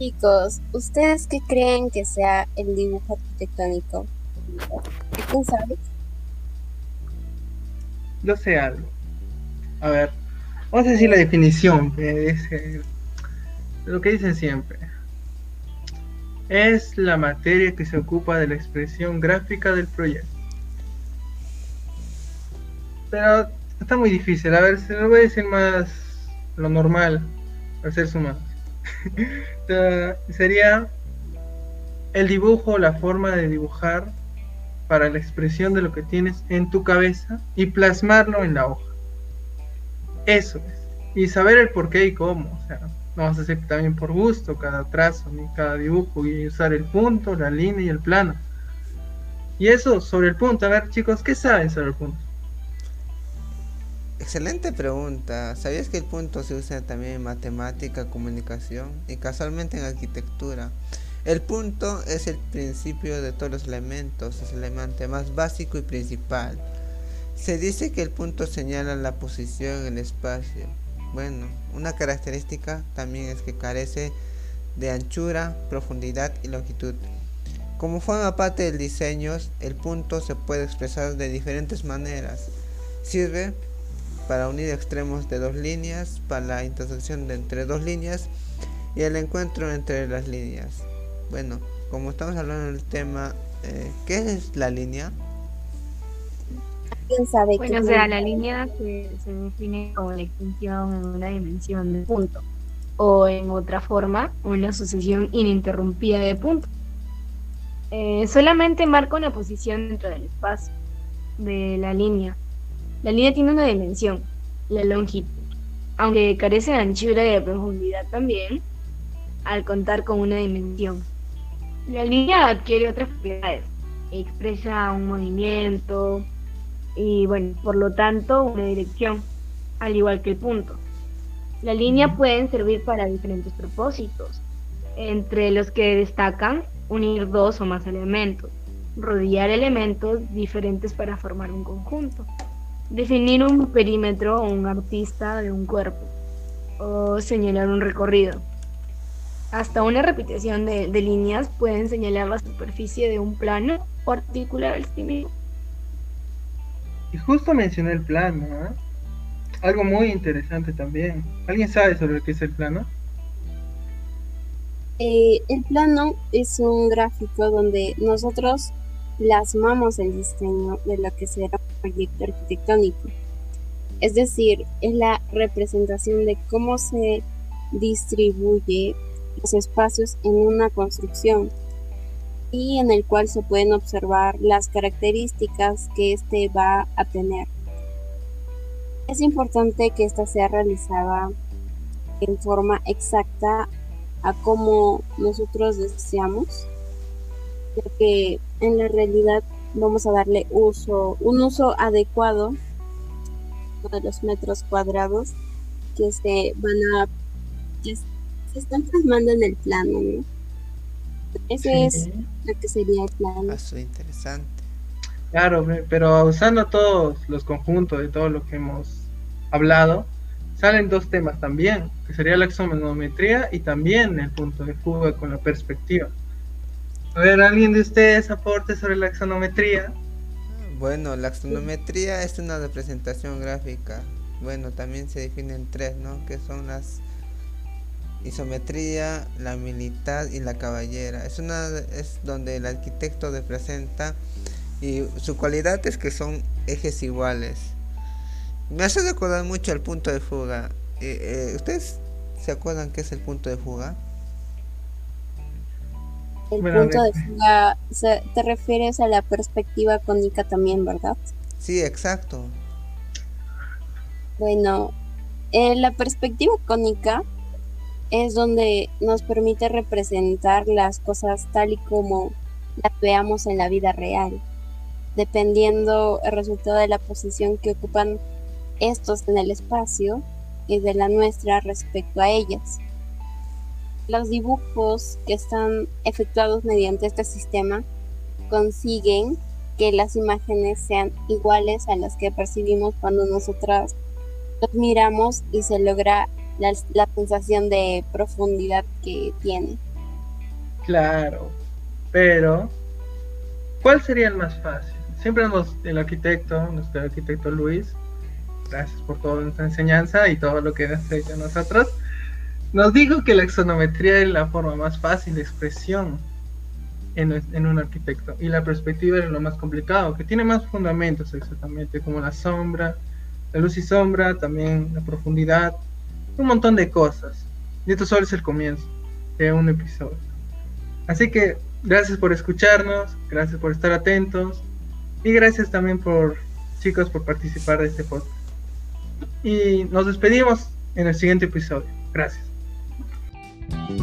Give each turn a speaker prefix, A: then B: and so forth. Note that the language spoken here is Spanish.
A: Chicos, ¿ustedes qué creen que sea el dibujo arquitectónico? ¿Quién sabe?
B: Yo sé algo. A ver, vamos a decir la definición que lo que dicen siempre. Es la materia que se ocupa de la expresión gráfica del proyecto. Pero está muy difícil. A ver, se lo voy a decir más lo normal al ser humanos. Sería el dibujo, la forma de dibujar para la expresión de lo que tienes en tu cabeza y plasmarlo en la hoja. Eso es. Y saber el por qué y cómo. O sea, vamos a hacer también por gusto cada trazo, ni cada dibujo y usar el punto, la línea y el plano. Y eso sobre el punto. A ver, chicos, ¿qué saben sobre el punto?
C: Excelente pregunta. ¿Sabías que el punto se usa también en matemática, comunicación y casualmente en arquitectura? El punto es el principio de todos los elementos, es el elemento más básico y principal. Se dice que el punto señala la posición en el espacio. Bueno, una característica también es que carece de anchura, profundidad y longitud. Como forma parte del diseño, el punto se puede expresar de diferentes maneras. Sirve para unir extremos de dos líneas, para la intersección de entre dos líneas y el encuentro entre las líneas. Bueno, como estamos hablando del tema, eh, ¿qué es la línea?
A: ¿Quién sabe
D: bueno, o sea, la línea se, define como la extensión en una dimensión de punto, o en otra forma, una sucesión ininterrumpida de puntos. Eh, solamente marca una posición dentro del espacio de la línea la línea tiene una dimensión, la longitud, aunque carece de anchura y de profundidad también, al contar con una dimensión. La línea adquiere otras propiedades, expresa un movimiento y, bueno, por lo tanto, una dirección, al igual que el punto. La línea pueden servir para diferentes propósitos, entre los que destacan unir dos o más elementos, rodear elementos diferentes para formar un conjunto definir un perímetro o un artista de un cuerpo o señalar un recorrido. Hasta una repetición de, líneas pueden señalar la superficie de un plano o articular el sí
B: Y justo mencioné el plano, ¿eh? algo muy interesante también. ¿Alguien sabe sobre lo que es el plano?
A: Eh, el plano es un gráfico donde nosotros plasmamos el diseño de lo que será un proyecto arquitectónico. Es decir, es la representación de cómo se distribuye los espacios en una construcción y en el cual se pueden observar las características que éste va a tener. Es importante que ésta sea realizada en forma exacta a como nosotros deseamos, ya que en la realidad vamos a darle uso, un uso adecuado de los metros cuadrados que se van a que se están plasmando en el plano, ¿no? Ese es lo que sería el plano.
C: Eso es interesante.
B: Claro, pero usando todos los conjuntos de todo lo que hemos hablado, salen dos temas también, que sería la axonometría y también el punto de fuga con la perspectiva. A ver, ¿alguien de ustedes aporte sobre la axonometría?
C: Bueno, la axonometría es una representación gráfica. Bueno, también se define en tres, ¿no? Que son las isometría, la militar y la caballera. Es una es donde el arquitecto representa y su cualidad es que son ejes iguales. Me hace recordar mucho al punto de fuga. Eh, eh, ¿Ustedes se acuerdan qué es el punto de fuga?
A: El punto de fuga, te refieres a la perspectiva cónica también, ¿verdad?
C: Sí, exacto.
A: Bueno, eh, la perspectiva cónica es donde nos permite representar las cosas tal y como las veamos en la vida real, dependiendo el resultado de la posición que ocupan estos en el espacio y de la nuestra respecto a ellas los dibujos que están efectuados mediante este sistema consiguen que las imágenes sean iguales a las que percibimos cuando nosotras los miramos y se logra la, sensación de profundidad que tiene.
B: Claro, pero ¿cuál sería el más fácil? Siempre nos, el arquitecto, nuestro arquitecto Luis, gracias por toda nuestra enseñanza y todo lo que has hecho nosotros, nos dijo que la exonometría es la forma más fácil de expresión en, en, un arquitecto y la perspectiva es lo más complicado, que tiene más fundamentos exactamente, como la sombra, la luz y sombra, también la profundidad, un montón de cosas. Y esto solo es el comienzo de un episodio. Así que gracias por escucharnos, gracias por estar atentos y gracias también por chicos por participar de este podcast. Y nos despedimos en el siguiente episodio. Gracias. Thank you.